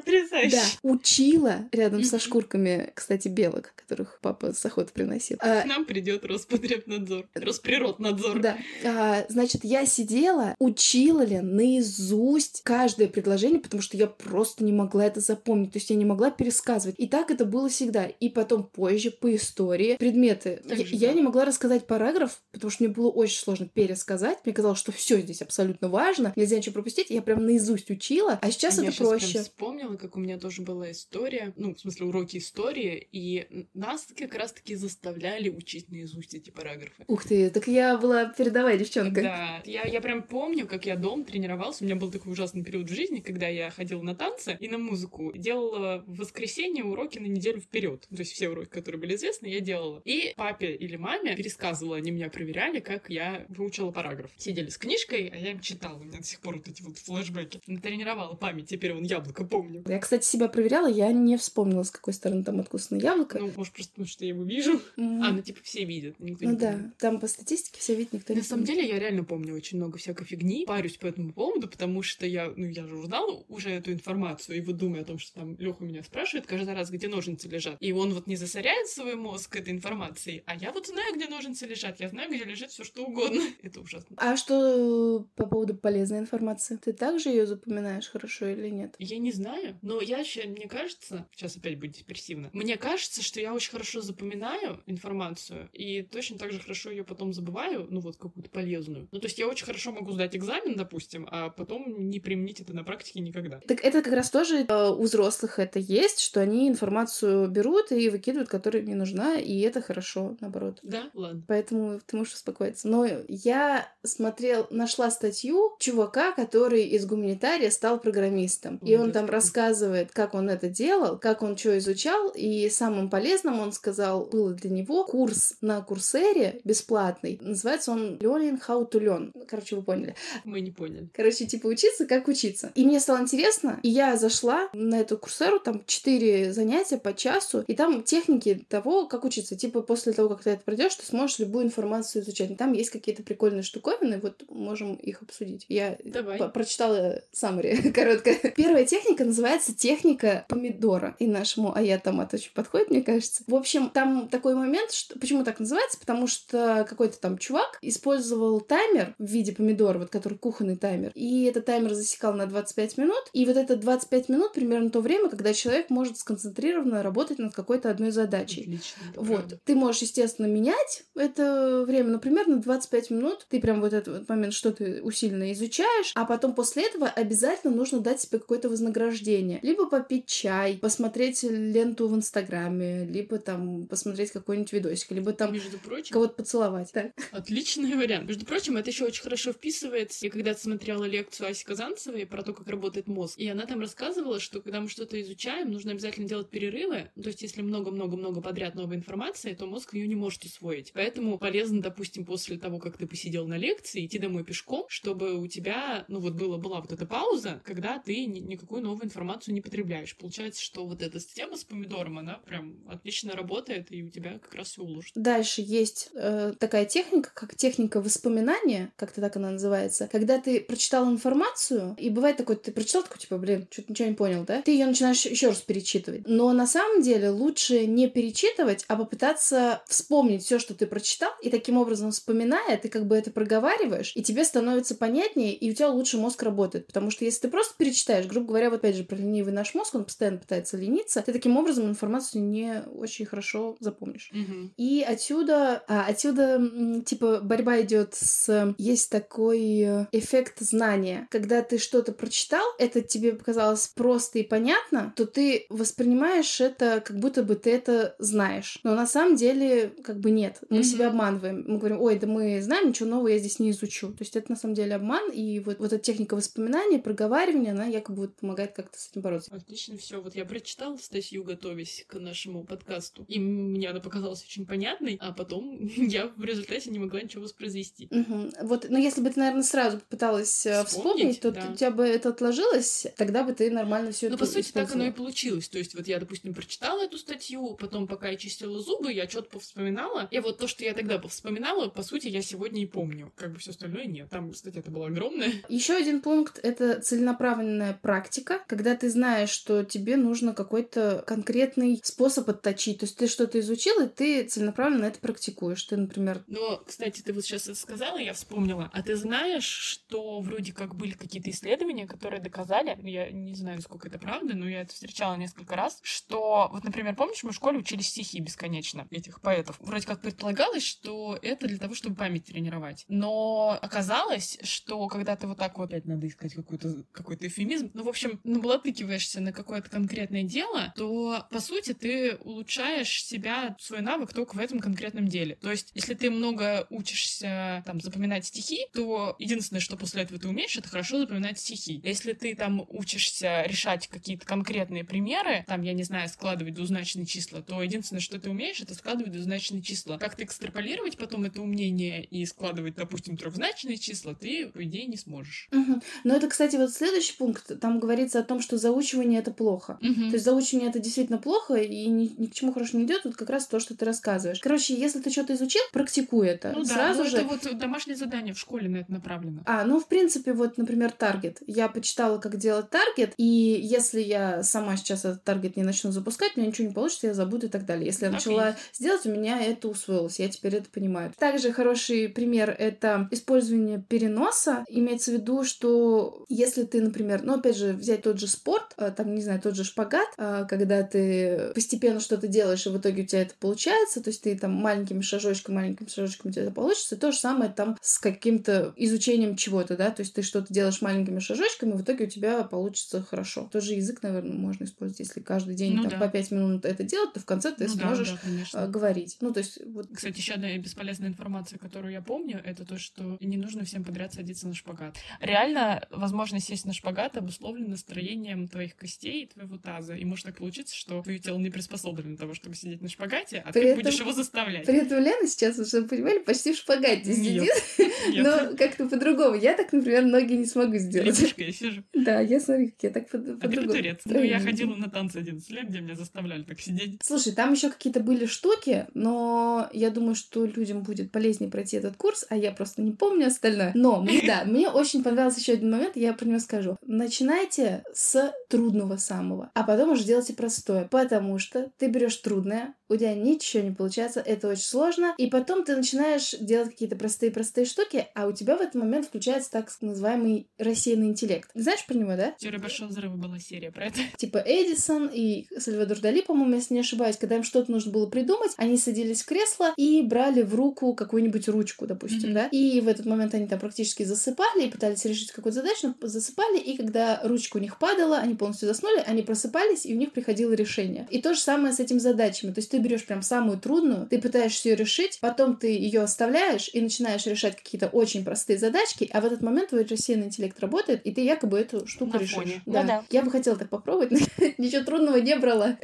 Speaker 1: да, учила рядом со шкурками, кстати, белок, которых папа с охоты приносил.
Speaker 2: А, К нам придет Роспотребнадзор, Росприроднадзор.
Speaker 1: Да. А, значит, я сидела, учила ли наизусть каждое предложение, потому что я просто не могла это запомнить, то есть я не могла пересказывать. И так это было всегда. И потом позже по истории предметы. Я, я не могла рассказать параграф, потому что мне было очень сложно пересказать. Мне казалось, что все здесь абсолютно важно, нельзя ничего пропустить. Я прям наизусть учила, а сейчас а это я проще. Я
Speaker 2: вспомнила, как у меня тоже была история, ну, в смысле, уроки истории, и нас как раз-таки заставляли учить наизусть эти параграфы.
Speaker 1: Ух ты, так я была передовая девчонка.
Speaker 2: Да, я, я прям помню, как я дом тренировался. У меня был такой ужасный период в жизни, когда я ходила на танцы и на музыку. Делала в воскресенье уроки на неделю вперед. То есть все уроки, которые были известны, я делала. И папе или маме пересказывала, они меня проверяли, как я выучила параграф. Сидели с книжкой, а я им читала. У меня до сих пор вот эти вот флешбеки. Натренировала память, теперь он яблоко помню.
Speaker 1: Я, кстати, себя проверяла, я не вспомнила, с какой стороны там откусано яблоко.
Speaker 2: Ну, может, просто потому что я его вижу. Mm. А, ну, типа, все видят.
Speaker 1: Никто ну, не да. Помнит. Там по статистике все видят, никто
Speaker 2: На
Speaker 1: не
Speaker 2: На самом деле, я реально помню очень много всякой фигни. Парюсь по этому поводу, потому что я, ну, я же узнала уже эту информацию, и вот думаю о том, что там Леха меня спрашивает каждый раз, где ножницы лежат. И он вот не засоряет свой мозг этой информацией, а я вот знаю, где ножницы лежат. Я знаю, где лежит все что угодно. Это ужасно.
Speaker 1: А что по поводу полезной информации? Ты также ее запоминаешь хорошо или нет?
Speaker 2: Я не знаю, но я еще, мне кажется, сейчас опять будет депрессивно, мне кажется, что я очень хорошо запоминаю информацию и точно так же хорошо ее потом забываю, ну вот какую-то полезную. Ну то есть я очень хорошо могу сдать экзамен, допустим, а потом не применить это на практике никогда.
Speaker 1: Так это как раз тоже э, у взрослых это есть, что они информацию берут и выкидывают, которая не нужна, и это хорошо, наоборот.
Speaker 2: Да, ладно.
Speaker 1: Поэтому ты можешь успокоиться. Но я смотрел, нашла статью чувака, который из гуманитария стал программистом. И он там рассказывает, как он это делал, как он что изучал, и самым полезным, он сказал, было для него курс на Курсере бесплатный. Называется он Learning How to Learn. Короче, вы поняли.
Speaker 2: Мы не поняли.
Speaker 1: Короче, типа учиться, как учиться. И мне стало интересно, и я зашла на эту Курсеру, там четыре занятия по часу, и там техники того, как учиться. Типа после того, как ты это пройдешь, ты сможешь любую информацию изучать. И там есть какие-то прикольные штуковины, вот можем их обсудить. Я
Speaker 2: Давай.
Speaker 1: прочитала саммари короткое. Первая техника называется техника помидора. И нашему Ая томат очень подходит, мне кажется. В общем, там такой момент, что... почему так называется? Потому что какой-то там чувак использовал таймер в виде помидора, вот который кухонный таймер. И этот таймер засекал на 25 минут. И вот это 25 минут примерно то время, когда человек может сконцентрированно работать над какой-то одной задачей.
Speaker 2: Отлично.
Speaker 1: Вот. Правда. Ты можешь, естественно, менять это время, но примерно 25 минут ты прям вот этот момент, что ты усиленно изучаешь, а потом после этого обязательно нужно дать себе какое-то вознаграждение. Либо попить чай, посмотреть ленту в Инстаграме, либо там посмотреть какой-нибудь видосик, либо там
Speaker 2: Между прочим,
Speaker 1: кого-то поцеловать. Так.
Speaker 2: Отличный вариант. Между прочим, это еще очень хорошо вписывается. Я когда-то смотрела лекцию Аси Казанцевой про то, как работает мозг, и она там рассказывала, что когда мы что-то изучаем, нужно обязательно делать перерывы. То есть, если много-много-много подряд новой информации, то мозг ее не может усвоить. Поэтому полезно, допустим, после того, как ты посидел на лекции, идти домой пешком, чтобы у тебя, ну вот было, была вот эта пауза, когда ты ни, никакую новую информацию не потребляешь. Получается, что вот эта система с помидором, она прям отлично работает, и у тебя как раз все уложит.
Speaker 1: Дальше есть э, такая техника, как техника воспоминания, как-то так она называется, когда ты прочитал информацию, и бывает такой, ты прочитал такой, типа, блин, что-то ничего не понял, да? Ты ее начинаешь еще раз перечитывать. Но на самом деле лучше не перечитывать, а попытаться вспомнить все, что ты прочитал, и таким образом, вспоминая, ты как бы это проговариваешь, и тебе становится понятнее, и у тебя лучше мозг работает. Потому что если ты просто перечитаешь, грубо говоря, вот опять же, про ленивый наш мозг, он постоянно пытается лениться, ты таким образом информацию не очень хорошо запомнишь.
Speaker 2: Угу.
Speaker 1: И отсюда, а, отсюда, типа, борьба идет с... Есть такой эффект знания. Когда ты что-то прочитал, это тебе показалось просто и понятно, то ты воспринимаешь это, как будто бы ты это знаешь. Но на самом деле, как бы нет. Мы mm-hmm. себя обманываем. Мы говорим, ой, да мы знаем, ничего нового я здесь не изучу. То есть это на самом деле обман, и вот, вот эта техника воспоминания, проговаривания, она якобы вот помогает как-то с этим бороться.
Speaker 2: Отлично, все. Вот я прочитала статью, готовясь к нашему подкасту, и мне она показалась очень понятной, а потом я в результате не могла ничего воспроизвести.
Speaker 1: Угу. Вот, но если бы ты, наверное, сразу попыталась э, вспомнить, вспомнить то да. у тебя бы это отложилось, тогда бы ты нормально все
Speaker 2: это Ну, по сути, так оно и получилось. То есть вот я, допустим, прочитала эту статью, потом, пока я чистила зубы, я что-то повспоминала, и вот то, что я тогда повспоминала, по сути, я сегодня и помню. Как бы все остальное нет. Там, кстати, это было огромное.
Speaker 1: Еще один пункт — это целенаправленная практика, когда ты знаешь, что тебе нужно как какой-то конкретный способ отточить. То есть ты что-то изучил, и ты целенаправленно это практикуешь. Ты, например...
Speaker 2: Но, кстати, ты вот сейчас это сказала, я вспомнила. А ты знаешь, что вроде как были какие-то исследования, которые доказали, я не знаю, сколько это правда, но я это встречала несколько раз, что, вот, например, помнишь, мы в школе учили стихи бесконечно, этих поэтов. Вроде как предполагалось, что это для того, чтобы память тренировать. Но оказалось, что когда ты вот так вот, опять надо искать какой-то какой эфемизм, ну, в общем, наблатыкиваешься на какое-то конкретное дело, то, по сути, ты улучшаешь себя, свой навык только в этом конкретном деле. То есть, если ты много учишься там запоминать стихи, то единственное, что после этого ты умеешь, это хорошо запоминать стихи. Если ты там учишься решать какие-то конкретные примеры, там, я не знаю, складывать двузначные числа, то единственное, что ты умеешь, это складывать двузначные числа. Как ты экстраполировать потом это умение и складывать, допустим, трехзначные числа, ты, по идее, не сможешь.
Speaker 1: Угу. Но это, кстати, вот следующий пункт, там говорится о том, что заучивание это плохо. Угу. То есть заучивание это действительно плохо и ни, ни к чему хорошему не идет, вот как раз то, что ты рассказываешь. Короче, если ты что-то изучил, практикуй это.
Speaker 2: Ну Сразу да, ну же... это вот домашнее задание в школе на это направлено.
Speaker 1: А, ну, в принципе, вот, например, таргет. Я почитала, как делать таргет, и если я сама сейчас этот таргет не начну запускать, у меня ничего не получится, я забуду и так далее. Если я начала сделать, у меня это усвоилось, я теперь это понимаю. Также хороший пример — это использование переноса. Имеется в виду, что если ты, например, ну, опять же, взять тот же спорт, а, там, не знаю, тот же шпагат, когда ты постепенно что-то делаешь, и в итоге у тебя это получается, то есть ты там маленькими шажочками, маленькими шажочками у тебя это получится, то же самое там с каким-то изучением чего-то, да, то есть ты что-то делаешь маленькими шажочками, в итоге у тебя получится хорошо. Тоже язык, наверное, можно использовать, если каждый день ну, там, да. по пять минут это делать, то в конце ты ну, сможешь да, да, говорить. Ну, то есть вот...
Speaker 2: Кстати, еще одна бесполезная информация, которую я помню, это то, что не нужно всем подряд садиться на шпагат. Реально, возможность сесть на шпагат обусловлена строением твоих костей и твоего таза. И может так получиться, что твое тело не приспособлено для того, чтобы сидеть на шпагате, а при ты этом, будешь его заставлять.
Speaker 1: При этом Лена сейчас, вы понимали, почти в шпагате сидит. Но как-то по-другому. Я так, например, ноги не смогу сделать.
Speaker 2: Лягушка я сижу.
Speaker 1: Да, я смотрю, как я так
Speaker 2: по-другому. А ты турец. Ну, я ходила на танцы 11 лет, где меня заставляли так сидеть.
Speaker 1: Слушай, там еще какие-то были штуки, но я думаю, что людям будет полезнее пройти этот курс, а я просто не помню остальное. Но, да, мне очень понравился еще один момент, я про него скажу. Начинайте с трудного самого, а потом уже делайте простое, потому что ты берешь трудное, у тебя ничего не получается, это очень сложно, и потом ты начинаешь делать какие-то простые-простые штуки, а у тебя в этот момент включается так называемый рассеянный интеллект. Знаешь про него, да?
Speaker 2: Теория Большого Взрыва была серия про это.
Speaker 1: Типа Эдисон и Сальвадор Дали, по-моему, если не ошибаюсь, когда им что-то нужно было придумать, они садились в кресло и брали в руку какую-нибудь ручку, допустим, mm-hmm. да, и в этот момент они там практически засыпали и пытались решить какую-то задачу, но засыпали, и когда ручка у них падала, они полностью заснули, они просыпались, и у них приходило решение. И то же самое с этими задачами. То есть ты берешь прям самую трудную, ты пытаешься ее решить, потом ты ее оставляешь и начинаешь решать какие-то очень простые задачки, а в этот момент твой рассеянный интеллект работает, и ты якобы эту штуку На решишь. Фоне. Да. Ну, да. Я бы хотела так попробовать, но ничего трудного не брала.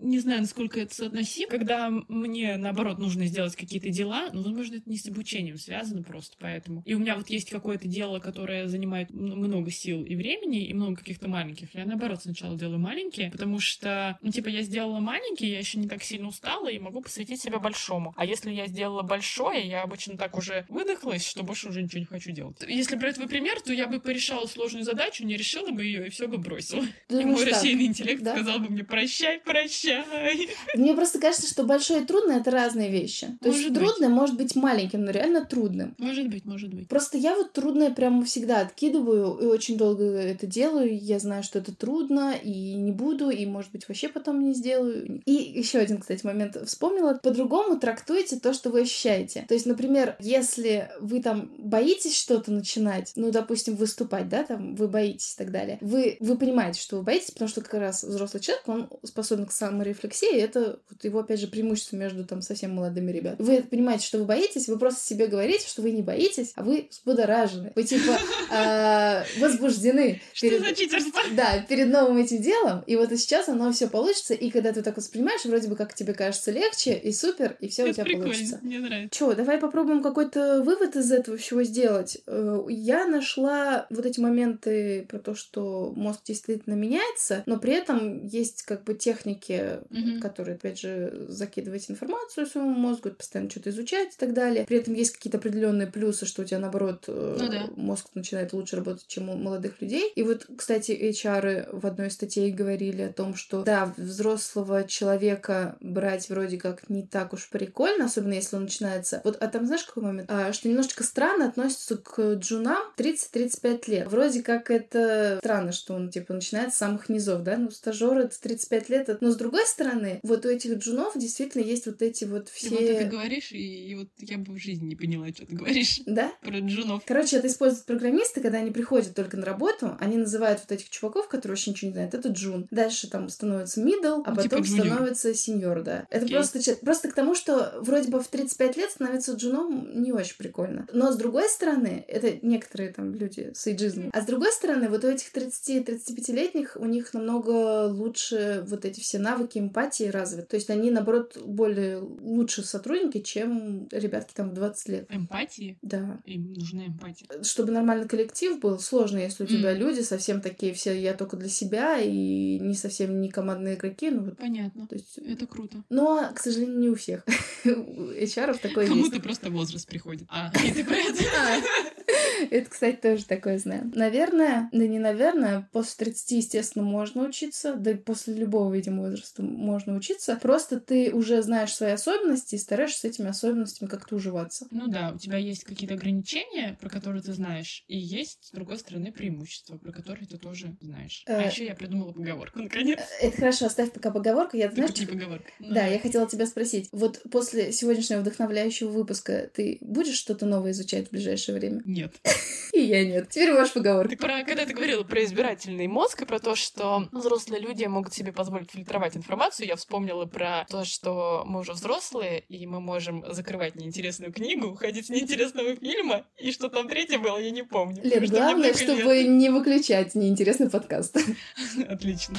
Speaker 2: Не знаю, насколько это соотносимо. Когда мне, наоборот, нужно сделать какие-то дела, ну, возможно, это не с обучением связано просто, поэтому. И у меня вот есть какое-то дело, которое занимает много сил и времени, и много каких-то маленьких. Я, наоборот, сначала делаю маленькие, потому что, ну, типа, я сделала маленькие, я еще не так сильно устала и могу посвятить себя большому. А если я сделала большое, я обычно так уже выдохлась, что больше уже ничего не хочу делать. Если брать твой пример, то я бы порешала сложную задачу, не решила бы ее и все бы бросила. Думаешь, и мой так? рассеянный интеллект да? сказал бы мне прощай, прощай.
Speaker 1: Мне просто кажется, что большое и трудное это разные вещи. То может есть быть. трудное может быть маленьким, но реально трудным.
Speaker 2: Может быть, может быть.
Speaker 1: Просто я вот трудное прямо всегда откидываю и очень долго это делаю. Я знаю, что это трудно, и не буду, и, может быть, вообще потом не сделаю. И еще один, кстати, момент вспомнила. По-другому трактуйте то, что вы ощущаете. То есть, например, если вы там боитесь что-то начинать, ну, допустим, выступать, да, там, вы боитесь и так далее, вы, вы понимаете, что вы боитесь, потому что как раз взрослый человек, он способен к саморефлексии, и это вот его, опять же, преимущество между там совсем молодыми ребятами. Вы понимаете, что вы боитесь, вы просто себе говорите, что вы не боитесь, а вы взбудоражены. Вы, типа, а, возбуждены.
Speaker 2: Что за читерство?
Speaker 1: Да, перед новым этим делом, и вот сейчас оно все получится, и когда ты так воспринимаешь, вроде бы как тебе кажется легче, и супер, и все у тебя
Speaker 2: прикольно,
Speaker 1: получится.
Speaker 2: Мне нравится.
Speaker 1: Че, давай попробуем какой-то вывод из этого всего сделать. Э, я нашла вот эти моменты про то, что мозг действительно меняется, но при этом есть как бы техники,
Speaker 2: Мгм.
Speaker 1: которые, опять же, закидывать информацию своему мозгу, постоянно что-то изучать и так далее. При этом есть какие-то определенные плюсы, что у тебя, наоборот, э,
Speaker 2: Ну да.
Speaker 1: мозг начинает лучше работать, чем у молодых людей. И вот, кстати, HR в одной из статей говорили о том, что да, взрослого человека брать вроде как не так уж прикольно, особенно если он начинается... Вот, а там знаешь какой момент? А, что немножечко странно относится к джунам 30-35 лет. Вроде как это странно, что он, типа, начинает с самых низов, да? Ну, стажеры это 35 лет. Но, с другой стороны, вот у этих джунов действительно есть вот эти вот
Speaker 2: Ты вот это
Speaker 1: все...
Speaker 2: говоришь, и, и вот я бы в жизни не поняла, что ты говоришь
Speaker 1: Да?
Speaker 2: про джунов.
Speaker 1: Короче, это используют программисты, когда они приходят только на работу, они называют вот этих чуваков, которые вообще ничего не знают, это джун. Дальше там становится middle, а
Speaker 2: Ну, типа
Speaker 1: потом
Speaker 2: джуниор.
Speaker 1: становится сеньор, да. Это
Speaker 2: Окей.
Speaker 1: просто, просто к тому, что вроде бы в 35 лет становиться джуном не очень прикольно. Но с другой стороны, это некоторые там люди с эйджизмом. А с другой стороны, вот у этих 30-35-летних у них намного лучше вот эти все навыки эмпатии развиты. То есть они, наоборот, более лучше сотрудники, чем ребятки там в 20 лет.
Speaker 2: Эмпатии?
Speaker 1: Да
Speaker 2: Им нужна эмпатия.
Speaker 1: чтобы нормальный коллектив был, сложно, если у тебя
Speaker 2: Мгм.
Speaker 1: люди совсем такие все я только для себя и не совсем не командные игроки, ну вот.
Speaker 2: Понятно.
Speaker 1: То есть,
Speaker 2: Это круто.
Speaker 1: Но, к сожалению, не у всех. HR есть.
Speaker 2: Кому-то просто возраст приходит. А, и ты про это?
Speaker 1: Это, кстати, тоже такое знаю. Наверное, да не наверное, после 30, естественно, можно учиться, да и после любого, видимо, возраста можно учиться. Просто ты уже знаешь свои особенности и стараешься с этими особенностями как-то уживаться.
Speaker 2: Ну да, у тебя есть какие-то ограничения, про которые ты знаешь, и есть, с другой стороны, преимущества, про которые ты тоже знаешь. А
Speaker 1: Э.
Speaker 2: еще я придумала поговорку, наконец.
Speaker 1: Это хорошо, оставь пока поговорку. Я, знаешь,
Speaker 2: типа поговорка.
Speaker 1: Да, я хотела тебя спросить. Вот после сегодняшнего вдохновляющего выпуска ты будешь что-то новое изучать в ближайшее время?
Speaker 2: Нет.
Speaker 1: И я нет. Теперь можешь поговорку.
Speaker 2: Ты про, когда ты говорила про избирательный мозг и про то, что взрослые люди могут себе позволить фильтровать информацию, я вспомнила про то, что мы уже взрослые, и мы можем закрывать неинтересную книгу, ходить с неинтересного фильма, и что там третье было, я не помню.
Speaker 1: Лет, главное,
Speaker 2: много лет.
Speaker 1: чтобы не выключать неинтересный подкаст.
Speaker 2: Отлично.